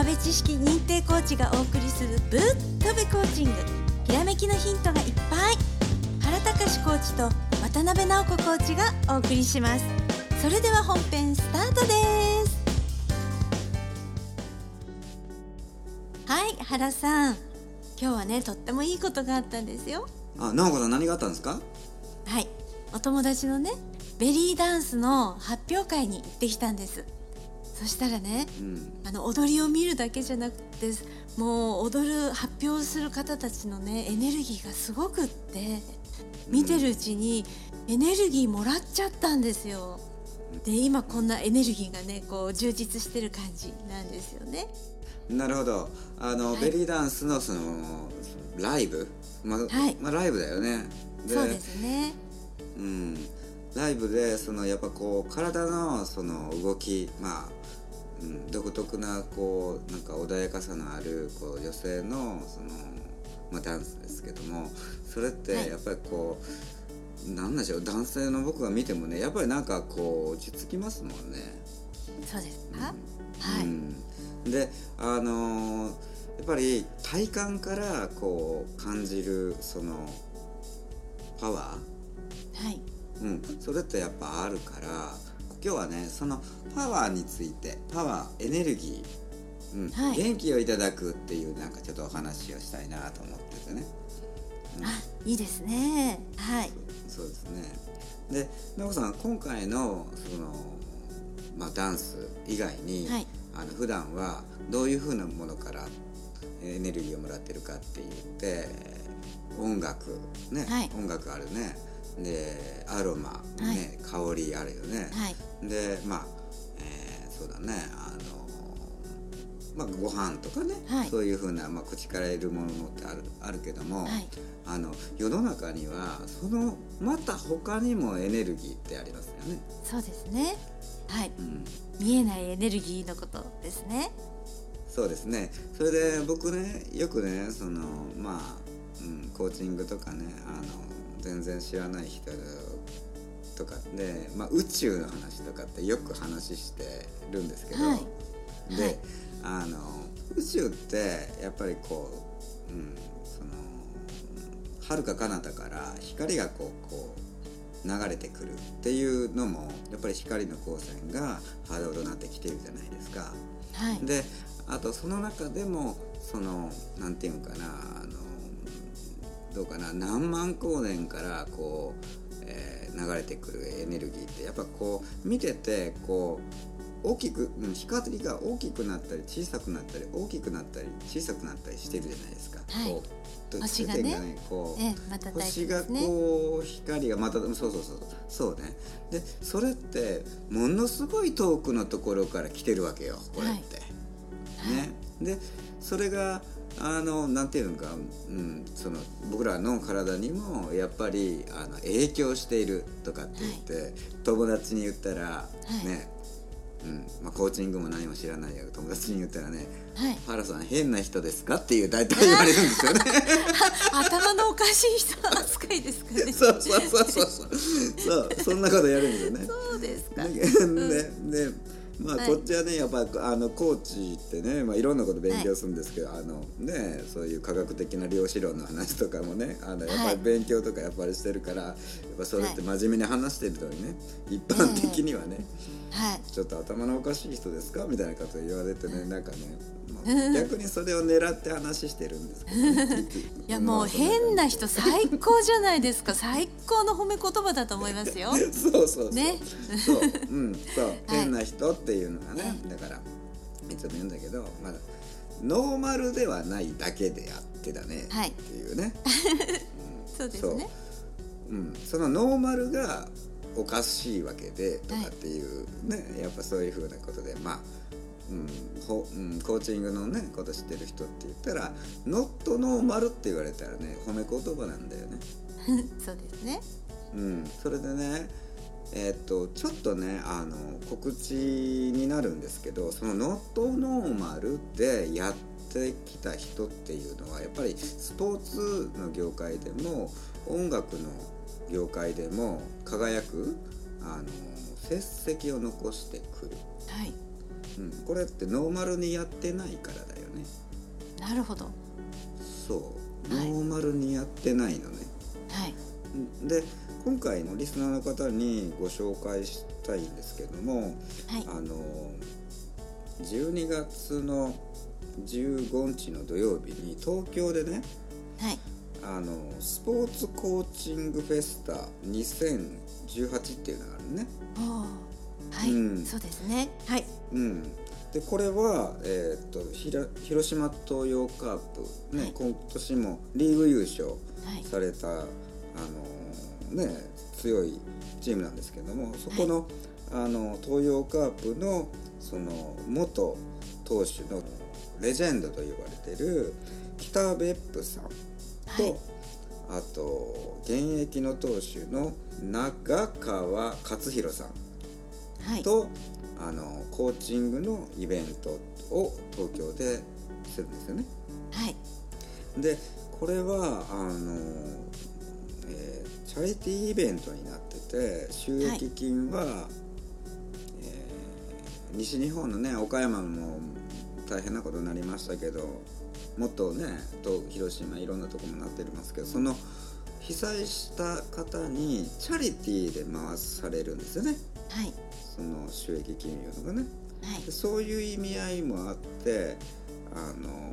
浜辺知識認定コーチがお送りするぶっとべコーチングひらめきのヒントがいっぱい。原隆コーチと渡辺直子コーチがお送りします。それでは本編スタートです。はい原さん。今日はねとってもいいことがあったんですよ。あ、直子さん何があったんですか？はい。お友達のねベリーダンスの発表会に行ってきたんですそしたらねうん。あの踊りを見るだけじゃなくてもう踊る発表する方たちのねエネルギーがすごくって見てるうちにエネルギーもらっちゃったんですよ。で今こんなエネルギーがねこう充実してる感じなんですよね。なるほど。あの、はい。ベリーダンスのそのライブ？まあ、はい。まあライブだよね。そうですね。うん。ライブでそのやっぱこう体のその動きまあ、うん、独特なこうなんか穏やかさのあるこう女性のその、まあ、ダンスですけどもそれってはい。やっぱりこう、なんでしょう男性の僕が見てもねやっぱりなんかこう落ち着きますもんね。そうですか？はい、うん、であのーやっぱり体感からこう感じるそのパワはい。ー、うん、それってやっぱあるから今日はねそのパワーについてパワーエネルギー、うんはい元気をいただくっていうなんかちょっとお話をしたいなと思っててね。うんあいいですね。はいそうですね。で、直子さん、今回のそのまあダンス以外に、はいあの普段はどういう風なものからエネルギーをもらってるかって言って、音楽ね、はい音楽あるね。で、アロマね、香りあるよね。はいで、まあ、えーそうだね、あの。まあ、ご飯とかね、はいそういう風な、まあ、口から得るものってあるあるけども、はいあの世の中にはそのまた他にもエネルギーってありますよね。そうですね。はいうん、見えないエネルギーのことですね。そうですね。それで僕ねよくねそのまあ、うん、コーチングとかねあの全然知らない人とかで、まあ、宇宙の話とかってよく話してるんですけど、はい。で、はい。あの宇宙ってやっぱりこう、うん、その遥か彼方から光がこうこう流れてくるっていうのもやっぱり光の光線がハードルになってきてるじゃないですか。はい。であとその中でもそのなんていうのかなあのどうかな何万光年からこう、えー流れてくるエネルギーってやっぱこう見ててこう大きくうん光が大きくなったり小さくなったり大きくなったり小さくなったりしてるじゃないですか。はい。こう星がね。点こうええまた大星が。こう光がまたそうそうそうそう。ね。でそれってものすごい遠くのところから来てるわけよこれって。ね、でそれがあのなんていうのか、うん、その僕らの体にもやっぱりあの影響しているとかって言って、友達に言ったら、いね、うんまあ、コーチングも何も知らないよ友達に言ったらねはい「原さん変な人ですか?」っていう大体言われるんですよね。頭のおかしい人扱いですかね。そうそうそうそうそうそうそんなことやるんですよね。そうですか。でででまあはい。こっちはねやっぱあのコーチってね、まあ、いろんなこと勉強するんですけど、あのねそういう科学的な量子論の話とかもねあのやっぱはい。り勉強とかやっぱりしてるから、やっぱそれって真面目に話してるのにね、一般的にはね、はい。ちょっと頭のおかしい人ですか？みたいなこと言われてねなんかね、まあ 逆にそれを狙って話してるんですけど、ね、いやもう 変な人最高じゃないですか。最高の褒め言葉だと思いますよ。そうそうそう。ね。そう、うん、そう、変な人っていうのがね、ねだから。いつも言うんだけど、まだ。ノーマルではないだけであってだね。はいっていうね。そうですね。うん、そのノーマルが。おかしいわけでとかっていうね、やっぱそういうふうなことでまあ、うんほうん、コーチングのねこと知ってる人って言ったら「ノットノーマル」って言われたらね褒め言葉なんだよね。そうですね。うん、それでねえーっとちょっとねあの告知になるんですけどその「ノットノーマル」でやってきた人っていうのはやっぱりスポーツの業界でも音楽の業界でも輝くあの成績を残してくる。はい。うん、これってノーマルにやってないからだよね。なるほど。そう。ノーマルにやってないのね。はい。で今回のリスナーの方にご紹介したいんですけども、はい、あの12月の15日の土曜日に東京でね、はい、あのスポーツコーチングフェスタ2018っていうのがあるね。はい、うん、そうですね。はい。うん。でこれは、えー、っと広島東洋カープね、はい、今年もリーグ優勝された、はい、あのね強いチームなんですけどもそこの,、あの東洋カープのその元投手のレジェンドと呼ばれてる北別府さんと、はい、あと現役の投手の中川勝弘さんと、はい、あのコーチングのイベントを東京でするんですよね。はい、でこれはあの、えー、チャリティーイベントになってて収益金は、はい、えー、西日本のね岡山も大変なことになりましたけどもっとねと広島いろんなとこもなってますけどその被災した方にチャリティーで回されるんですよね、はい、その収益金融のがね、はい、そういう意味合いもあってあの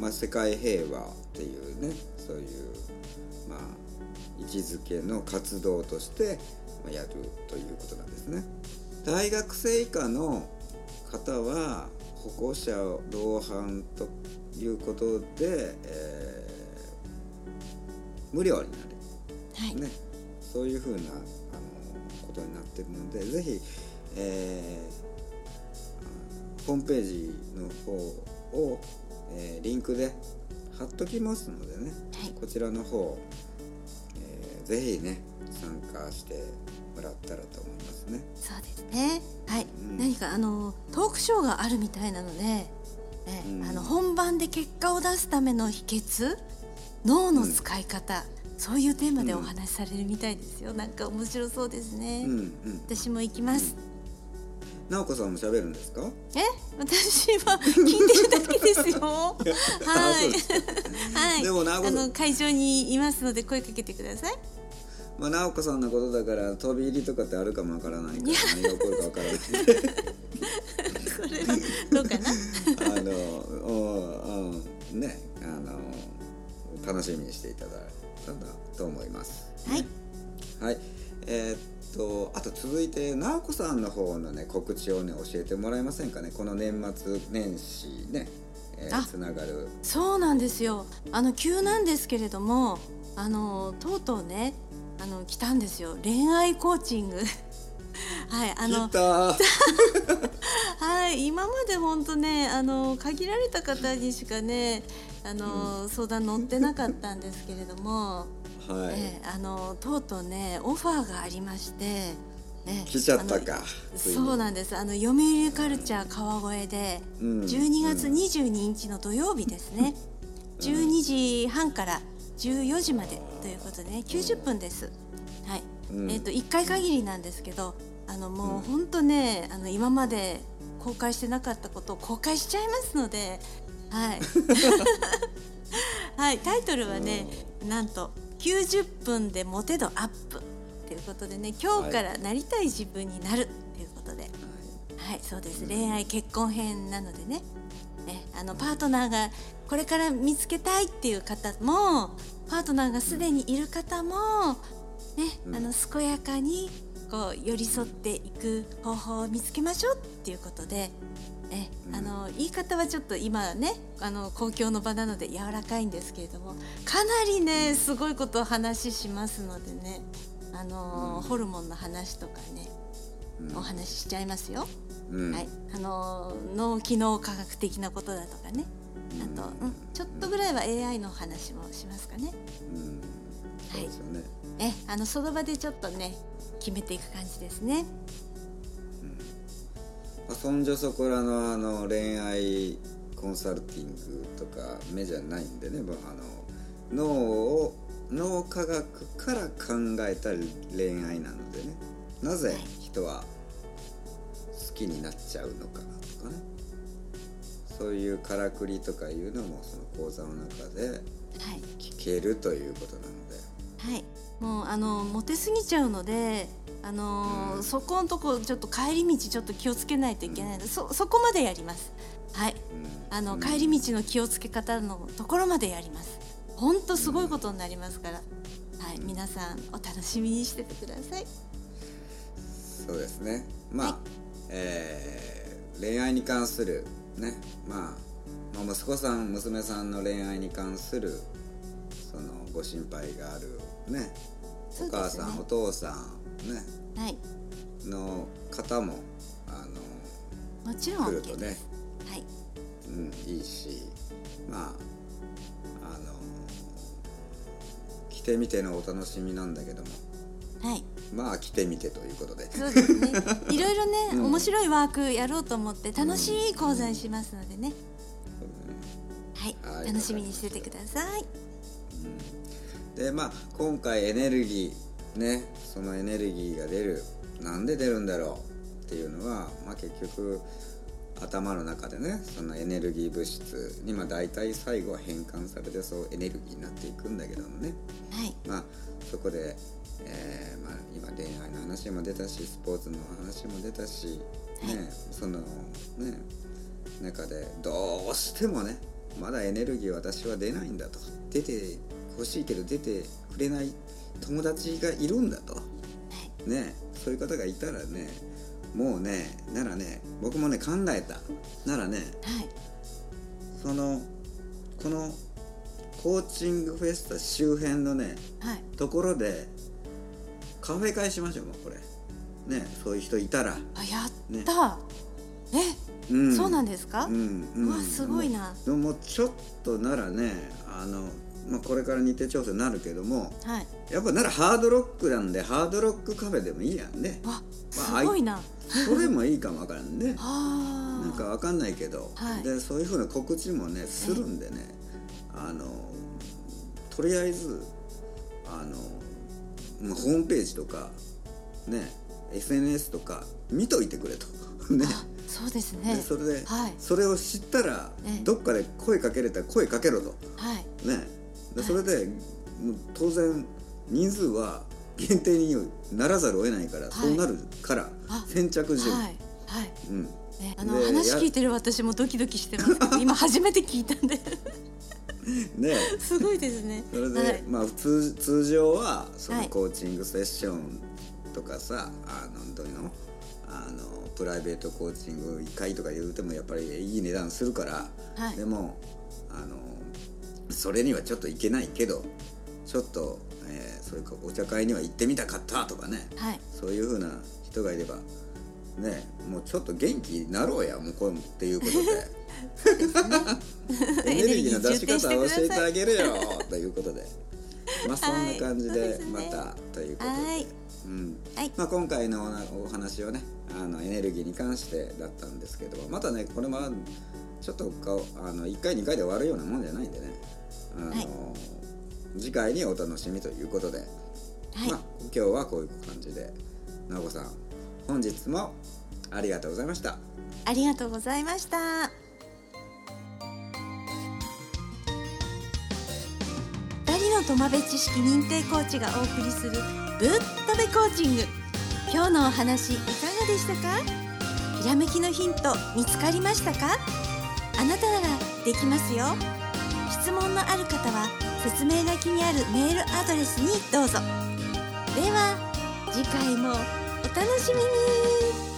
まあ、世界平和っていうねそういう、まあ、位置づけの活動としてやるということなんですね。大学生以下の方は歩行者同伴ということで、えー、無料になる、はいね、そういうふうなあのことになってるのでぜひ、えー、ホームページの方を、えー、リンクで貼っときますのでね、はい、こちらの方、えー、ぜひね参加してもらったらと思いますね。そうですね。はい。うん、何かあのトークショーがあるみたいなので、ね、うん、あの本番で結果を出すための秘訣、脳の使い方、うん、そういうテーマでお話しされるみたいですよ。なんか面白そうですね。私も行きます。直子さんも喋るんですか？え、私は聞いてるだけですよ。はい。はい。でも直子あの会場にいますので声かけてください。まあ、直子さんのことだから飛び入りとかってあるかもわからないから何が起こるかわからないそれはどうかな？あのお、うん、ねあの楽しみにしていただいたらと思いますはい、はいえー、っとあと続いて直子さんの方のね告知をね教えてもらえませんかね？この年末年始ねえー、つながる。そうなんですよ。あの急なんですけれどもあのとうとうねあの来たんですよ。恋愛コーチング。はいあの はい今まで本当ねあの限られた方にしかねあの、うん、相談乗ってなかったんですけれども、はい。えー、あのとうとうねオファーがありまして。ね、来ちゃったかそうなんです。あの読売カルチャー川越で、うん、12月22日の土曜日ですね、うん、12時半から14時までということでね90分です。はい、うん、えっ、ー、と1回限りなんですけどあのもう本当ねあの今まで公開してなかったことを公開しちゃいますので、はい、はい、タイトルはねなんと90分でモテ度アップということでね今日からなりたい自分になるということで、はい、はい、そうです。恋愛結婚編なのでね。ねあのパートナーがこれから見つけたいっていう方もパートナーがすでにいる方も、ね、あの健やかにこう寄り添っていく方法を見つけましょうっていうことで。えあの言い方はちょっと今ねあの公共の場なので柔らかいんですけれどもかなりねすごいことを話しますのでねあの、ホルモンの話とかね、お話ししちゃいますよ。はい、あの脳機能科学的なことだとかね。あと、うん、ちょっとぐらいは AI の話もしますかね。はい、ね、えあのその場でちょっとね決めていく感じですね。うん、そんじょそこらのあの恋愛コンサルティングとか目じゃないんでねあの脳を脳科学から考えた恋愛なのでね。なぜ人は好ききになっちゃうのかなとかね。そういうからくりとかいうのもその講座の中で聞けるということなので。はい。もうあのモテすぎちゃうのであのーうん、そこのとこちょっと帰り道ちょっと気をつけないといけないので、うん、そそこまでやります。はい、うん、あの、帰り道の気をつけ方のところまでやります。本当すごいことになりますから、はい。皆さんお楽しみにしててください。そうですね。まあ、はい、えー、恋愛に関するねまあ、まあ、息子さん娘さんの恋愛に関するそのご心配があるねお母さん、ね、お父さんね、はい、の方もあのもちろん来るとね、はい、うん、いいしまああの着てみてのお楽しみなんだけども。はい。まあ来てみてということで。そうですね。いろいろね、うん、面白いワークやろうと思って楽しい講座にしますのでね、うん、はい、はい、楽しみにしててください、うん、でまあ今回エネルギーねそのエネルギーが出るなんで出るんだろうっていうのは、まあ、結局頭の中でねそのエネルギー物質にまあ大体最後は変換されてそうエネルギーになっていくんだけどもね、はい、まあそこでえー、まあ、今恋愛の話も出たしスポーツの話も出たし、ね、はい、そのね中でどうしてもねまだエネルギー私は出ないんだと。出てほしいけど出てくれない友達がいるんだと、ね、そういう方がいたらねもうねならね僕もね考えた。ならね、はい、そのこのコーチングフェスタ周辺のね、はい、ところでカフェ会しましょうもうこれ。ねそういう人いたら。あやった、ね、え、うん、そうなんですか、うんうん、わすごいな。でもちょっとならねあのまあ、これから日程調整になるけども、はい、やっぱならハードロックなんでハードロックカフェでもいいやんね。わすごいな、それもいいかもわからんね。なんかわかんないけど、はい、でそういうふうな告知もねするんでね、あのとりあえずあのまあ、ホームページとかね SNS とか見といてくれと。ね。そうですね。それで、はい、それを知ったら、どっかで声かけれたら声かけろと、はい、ねでそれで、当然人数は限定にならざるを得ないから、そうなるから先着順。はい、はい、うん。ね、あの話聞いてる私もドキドキしてます。今初めて聞いたんで。ね。すごいですね。それで、はい、まあ普通通常はそのコーチングセッションとかさ、はい、あのどのあのプライベートコーチング1回とか言うてもやっぱりいい値段するから、はい、でもあのそれにはちょっといけないけどちょっと、えー、それかお茶会には行ってみたかったとかね、はい、そういうふうな人がいればねもうちょっと元気になろうやもうこうっていうことで。エネルギーの出し方を教えてあげるよということで。まあそんな感じでまたということで、うん。まあ、今回のお話はねあのエネルギーに関してだったんですけどまたねこれもちょっとあの1回2回で終わるようなもんじゃないんでね。あの、はい、次回にお楽しみということで、はい、まあ、今日はこういう感じで。直子さん本日もありがとうございました。ありがとうございました。の友部知識認定コーチがお送りするぶっとべコーチング。今日のお話いかがでしたか？ひらめきのヒント見つかりましたか？あなたならできますよ。質問のある方は説明書きにあるメールアドレスにどうぞ。では次回もお楽しみに。